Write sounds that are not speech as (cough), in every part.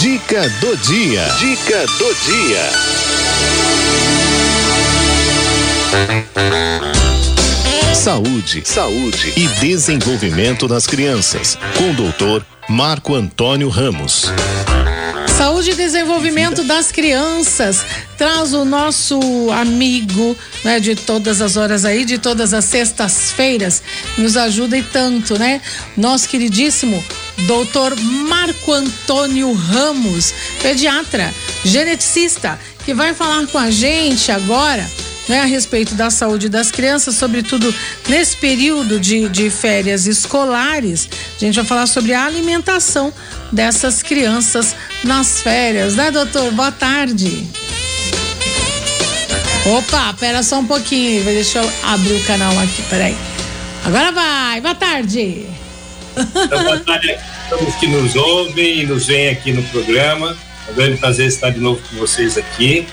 Dica do dia. Dica do dia. Saúde, saúde e desenvolvimento das crianças, com o doutor Marco Antônio Ramos. Saúde e desenvolvimento das crianças traz o nosso amigo, né, de todas as horas aí, de todas as sextas-feiras, nos ajuda e tanto, né? Nosso queridíssimo doutor Marco Antônio Ramos, pediatra, geneticista, que vai falar com a gente agora né, a respeito da saúde das crianças, sobretudo nesse período de, de férias escolares. A gente vai falar sobre a alimentação dessas crianças nas férias, né, doutor? Boa tarde. Opa, pera só um pouquinho, deixa eu abrir o canal aqui, peraí. Agora vai, boa tarde. Então, boa tarde todos que nos ouvem e nos veem aqui no programa. É um grande prazer estar de novo com vocês aqui.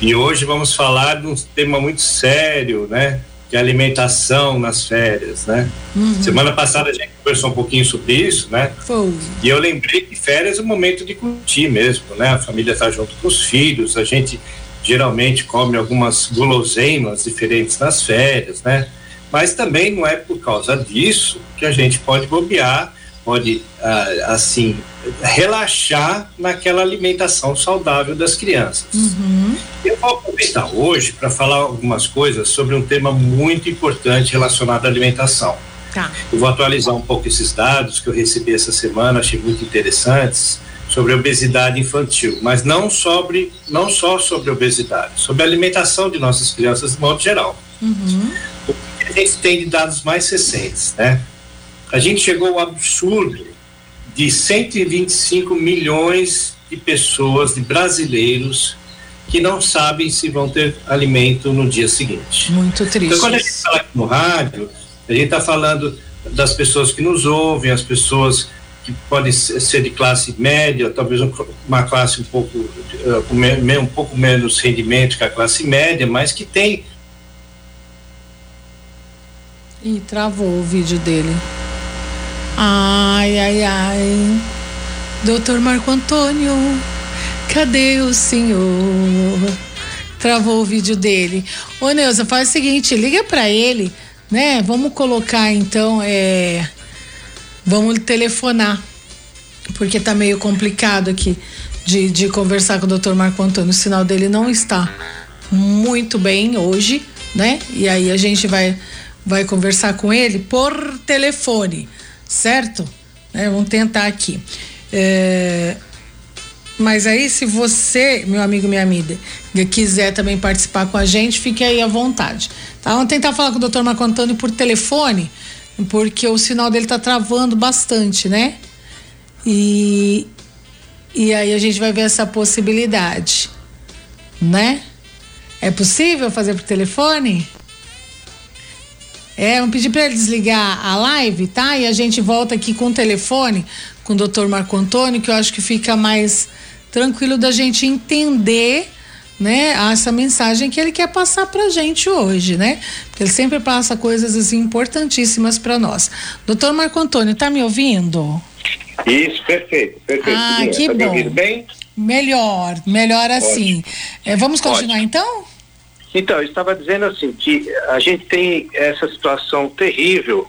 E hoje vamos falar de um tema muito sério, né? De alimentação nas férias, né? Uhum. Semana passada a gente conversou um pouquinho sobre isso, né? Foi. E eu lembrei que férias é o momento de curtir mesmo, né? A família está junto com os filhos, a gente geralmente come algumas guloseimas diferentes nas férias, né? Mas também não é por causa disso que a gente pode bobear pode ah, assim relaxar naquela alimentação saudável das crianças. Uhum. Eu vou aproveitar hoje para falar algumas coisas sobre um tema muito importante relacionado à alimentação. Tá. Eu vou atualizar um pouco esses dados que eu recebi essa semana, achei muito interessantes sobre obesidade infantil, mas não sobre não só sobre obesidade, sobre a alimentação de nossas crianças de modo geral. Uhum. O que a gente tem de dados mais recentes, né? A gente chegou ao absurdo de 125 milhões de pessoas, de brasileiros, que não sabem se vão ter alimento no dia seguinte. Muito triste. Então, quando a gente fala aqui no rádio, a gente está falando das pessoas que nos ouvem, as pessoas que podem ser de classe média, talvez uma classe um pouco uh, um pouco menos rendimento que a classe média, mas que tem. E travou o vídeo dele. Ai, ai, ai. Doutor Marco Antônio, cadê o senhor? Travou o vídeo dele. Ô, Neuza, faz o seguinte, liga para ele, né? Vamos colocar então, é. Vamos telefonar. Porque tá meio complicado aqui de, de conversar com o doutor Marco Antônio. O sinal dele não está muito bem hoje, né? E aí a gente vai, vai conversar com ele por telefone certo? É, vamos tentar aqui. É, mas aí, se você, meu amigo, minha amiga, quiser também participar com a gente, fique aí à vontade. Tá? Vamos tentar falar com o doutor Marco Antônio por telefone, porque o sinal dele tá travando bastante, né? E, e aí a gente vai ver essa possibilidade, né? É possível fazer por telefone? É, vamos pedir para ele desligar a live, tá? E a gente volta aqui com o telefone com o doutor Marco Antônio, que eu acho que fica mais tranquilo da gente entender né, essa mensagem que ele quer passar pra gente hoje, né? Porque ele sempre passa coisas assim importantíssimas para nós. Doutor Marco Antônio, tá me ouvindo? Isso, perfeito, perfeito. Ah, que tá bom. bem? Melhor, melhor assim. É, vamos continuar Ótimo. então? Então, eu estava dizendo assim que a gente tem essa situação terrível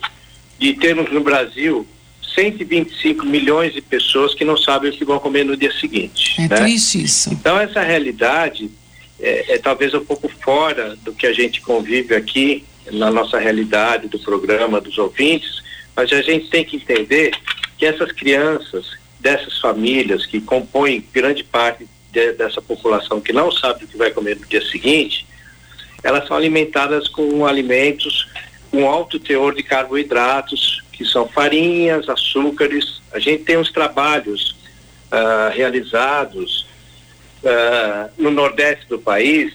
de termos no Brasil 125 milhões de pessoas que não sabem o que vão comer no dia seguinte. É né? triste isso. Então essa realidade é, é, talvez um pouco fora do que a gente convive aqui na nossa realidade do programa dos ouvintes, mas a gente tem que entender que essas crianças dessas famílias que compõem grande parte de, dessa população que não sabe o que vai comer no dia seguinte, elas são alimentadas com alimentos com alto teor de carboidratos, que são farinhas, açúcares. A gente tem uns trabalhos uh, realizados uh, no nordeste do país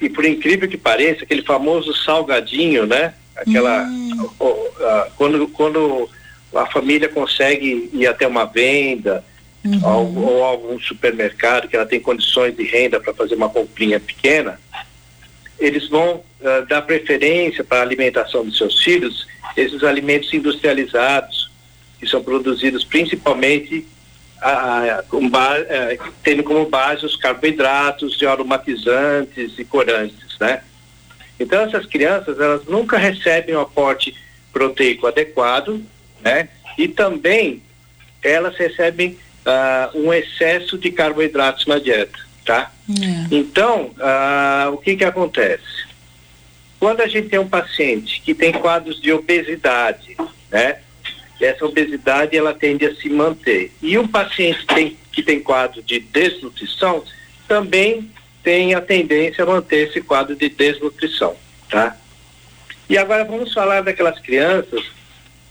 e por incrível que pareça, aquele famoso salgadinho, né? Aquela hum. quando quando a família consegue ir até uma venda uhum. ou, ou algum supermercado que ela tem condições de renda para fazer uma comprinha pequena, eles vão uh, dar preferência para a alimentação dos seus filhos esses alimentos industrializados que são produzidos principalmente a, a, tendo como base os carboidratos de aromatizantes e corantes, né? Então essas crianças elas nunca recebem um aporte proteico adequado, né? E também elas recebem um excesso de carboidratos na dieta, tá? É. Então uh, o que que acontece? Quando a gente tem um paciente que tem quadros de obesidade, né? Essa obesidade ela tende a se manter. E um paciente tem, que tem quadro de desnutrição também tem a tendência a manter esse quadro de desnutrição, tá? E agora vamos falar daquelas crianças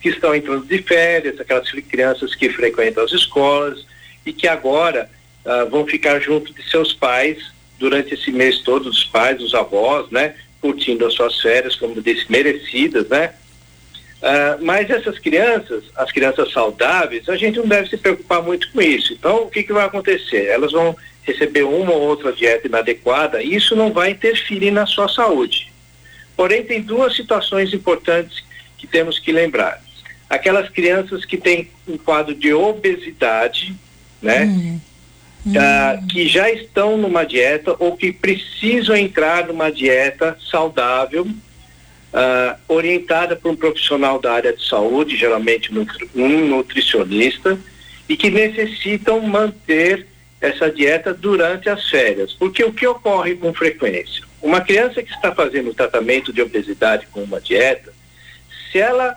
que estão entrando de férias, aquelas crianças que frequentam as escolas e que agora uh, vão ficar junto de seus pais durante esse mês todo, os pais, os avós, né? Curtindo as suas férias, como disse, merecidas, né? Uh, mas essas crianças, as crianças saudáveis, a gente não deve se preocupar muito com isso. Então, o que, que vai acontecer? Elas vão receber uma ou outra dieta inadequada e isso não vai interferir na sua saúde. Porém, tem duas situações importantes que temos que lembrar. Aquelas crianças que têm um quadro de obesidade, né? Hum. Uh, que já estão numa dieta ou que precisam entrar numa dieta saudável, uh, orientada por um profissional da área de saúde, geralmente um nutricionista, e que necessitam manter essa dieta durante as férias. Porque o que ocorre com frequência? Uma criança que está fazendo tratamento de obesidade com uma dieta, se ela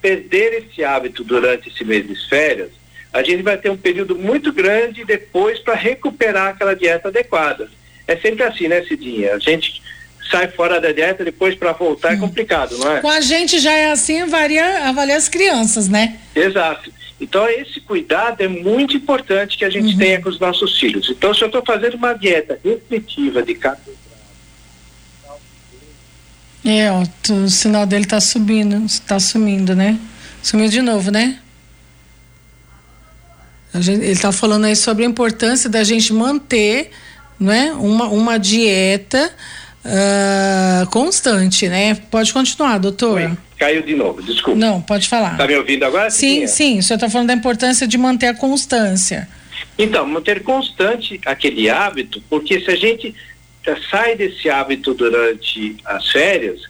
perder esse hábito durante esse mês de férias, a gente vai ter um período muito grande depois para recuperar aquela dieta adequada. É sempre assim, né, Cidinha? A gente sai fora da dieta depois para voltar é hum. é complicado, não é? Com a gente já é assim, avalia, avalia as crianças, né? Exato. Então, esse cuidado é muito importante que a gente uhum. tenha com os nossos filhos. Então, se eu estou fazendo uma dieta restritiva de carboidrato. É, ó, o sinal dele está subindo, está sumindo, né? Sumiu de novo, né? Gente, ele está falando aí sobre a importância da gente manter né, uma, uma dieta uh, constante, né? Pode continuar, doutor. Oi, caiu de novo, desculpa. Não, pode falar. Está me ouvindo agora? Sim, sim. O senhor está falando da importância de manter a constância. Então, manter constante aquele hábito, porque se a gente sai desse hábito durante as férias,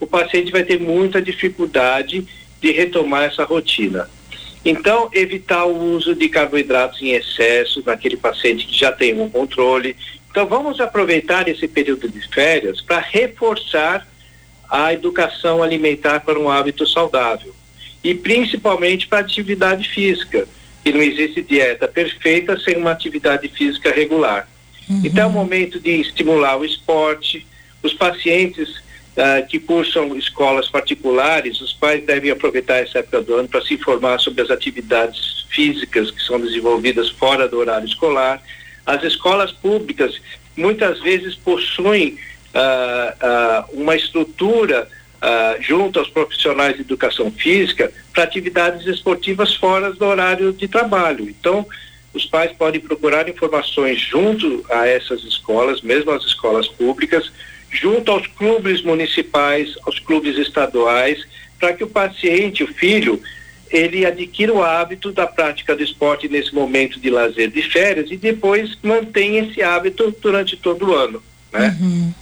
o paciente vai ter muita dificuldade de retomar essa rotina. Então, evitar o uso de carboidratos em excesso naquele paciente que já tem um controle, então vamos aproveitar esse período de férias para reforçar a educação alimentar para um hábito saudável e principalmente para atividade física. E não existe dieta perfeita sem uma atividade física regular. Uhum. Então é o momento de estimular o esporte. Os pacientes uh, que cursam escolas particulares, os pais devem aproveitar essa época do ano para se informar sobre as atividades físicas que são desenvolvidas fora do horário escolar as escolas públicas muitas vezes possuem uh, uh, uma estrutura uh, junto aos profissionais de educação física para atividades esportivas fora do horário de trabalho. Então, os pais podem procurar informações junto a essas escolas, mesmo as escolas públicas, junto aos clubes municipais, aos clubes estaduais, para que o paciente, o filho, ele adquira o hábito da prática do esporte nesse momento de lazer de férias e depois mantém esse hábito durante todo o ano, né? Uhum.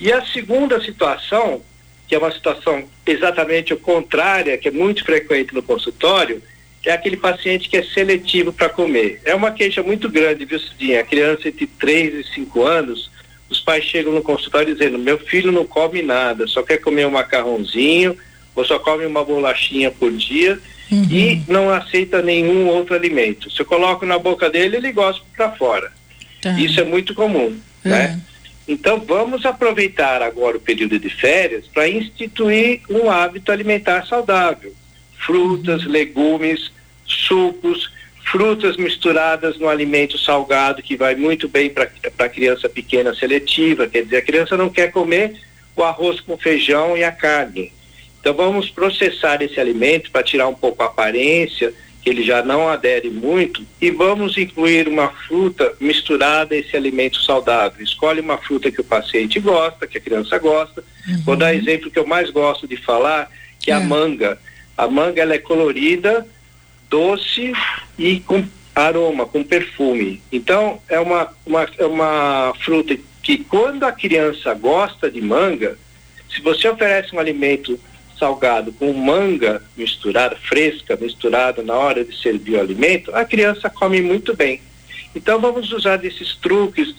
E a segunda situação, que é uma situação exatamente o contrária, que é muito frequente no consultório, é aquele paciente que é seletivo para comer. É uma queixa muito grande, viu, Cidinha? A criança entre 3 e 5 anos, os pais chegam no consultório dizendo, meu filho não come nada, só quer comer um macarrãozinho, ou só come uma bolachinha por dia uhum. e não aceita nenhum outro alimento. Se eu coloco na boca dele, ele gosta para fora. Tá. Isso é muito comum, uhum. né? Então vamos aproveitar agora o período de férias para instituir um hábito alimentar saudável. Frutas, legumes, sucos, frutas misturadas no alimento salgado que vai muito bem para a criança pequena seletiva, quer dizer, a criança não quer comer o arroz com feijão e a carne. Então vamos processar esse alimento para tirar um pouco a aparência, que ele já não adere muito, e vamos incluir uma fruta misturada a esse alimento saudável. Escolhe uma fruta que o paciente gosta, que a criança gosta. Uhum. Vou dar exemplo que eu mais gosto de falar, que é, é a manga. A manga ela é colorida, doce e com aroma, com perfume. Então, é uma, uma, é uma fruta que quando a criança gosta de manga, se você oferece um alimento salgado com manga misturada, fresca, misturada na hora de servir o alimento, a criança come muito bem. Então vamos usar desses truques,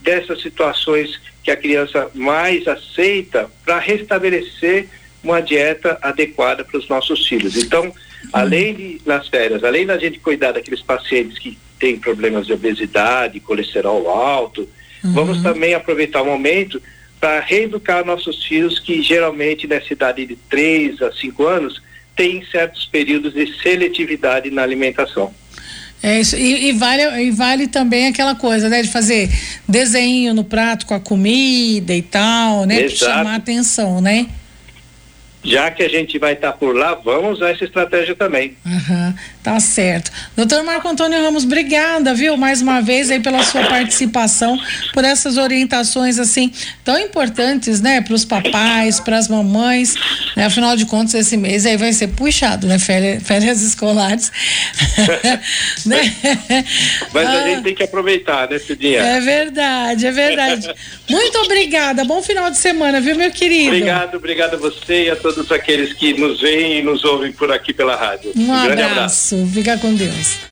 dessas situações que a criança mais aceita para restabelecer uma dieta adequada para os nossos filhos. Então, além de nas férias, além da gente cuidar daqueles pacientes que têm problemas de obesidade, colesterol alto, uhum. vamos também aproveitar o momento para reeducar nossos filhos que geralmente nessa idade de 3 a 5 anos têm certos períodos de seletividade na alimentação. É isso, e, e, vale, e vale também aquela coisa, né, de fazer desenho no prato com a comida e tal, né, para chamar atenção, né? Já que a gente vai estar tá por lá, vamos usar essa estratégia também. Uhum, tá certo. Doutor Marco Antônio Ramos, obrigada, viu, mais uma vez aí pela sua participação, por essas orientações assim tão importantes, né, para os papais, para as mamães, né? afinal de contas esse mês aí vai ser puxado, né, férias, férias escolares. (laughs) né? Mas a ah, gente tem que aproveitar, né, Cidinha? É verdade, é verdade. Muito obrigada, bom final de semana, viu, meu querido? Obrigado, obrigado a você e a todos aqueles que nos veem e nos ouvem por aqui pela rádio. Um, um abraço. abraço. Fica com Deus.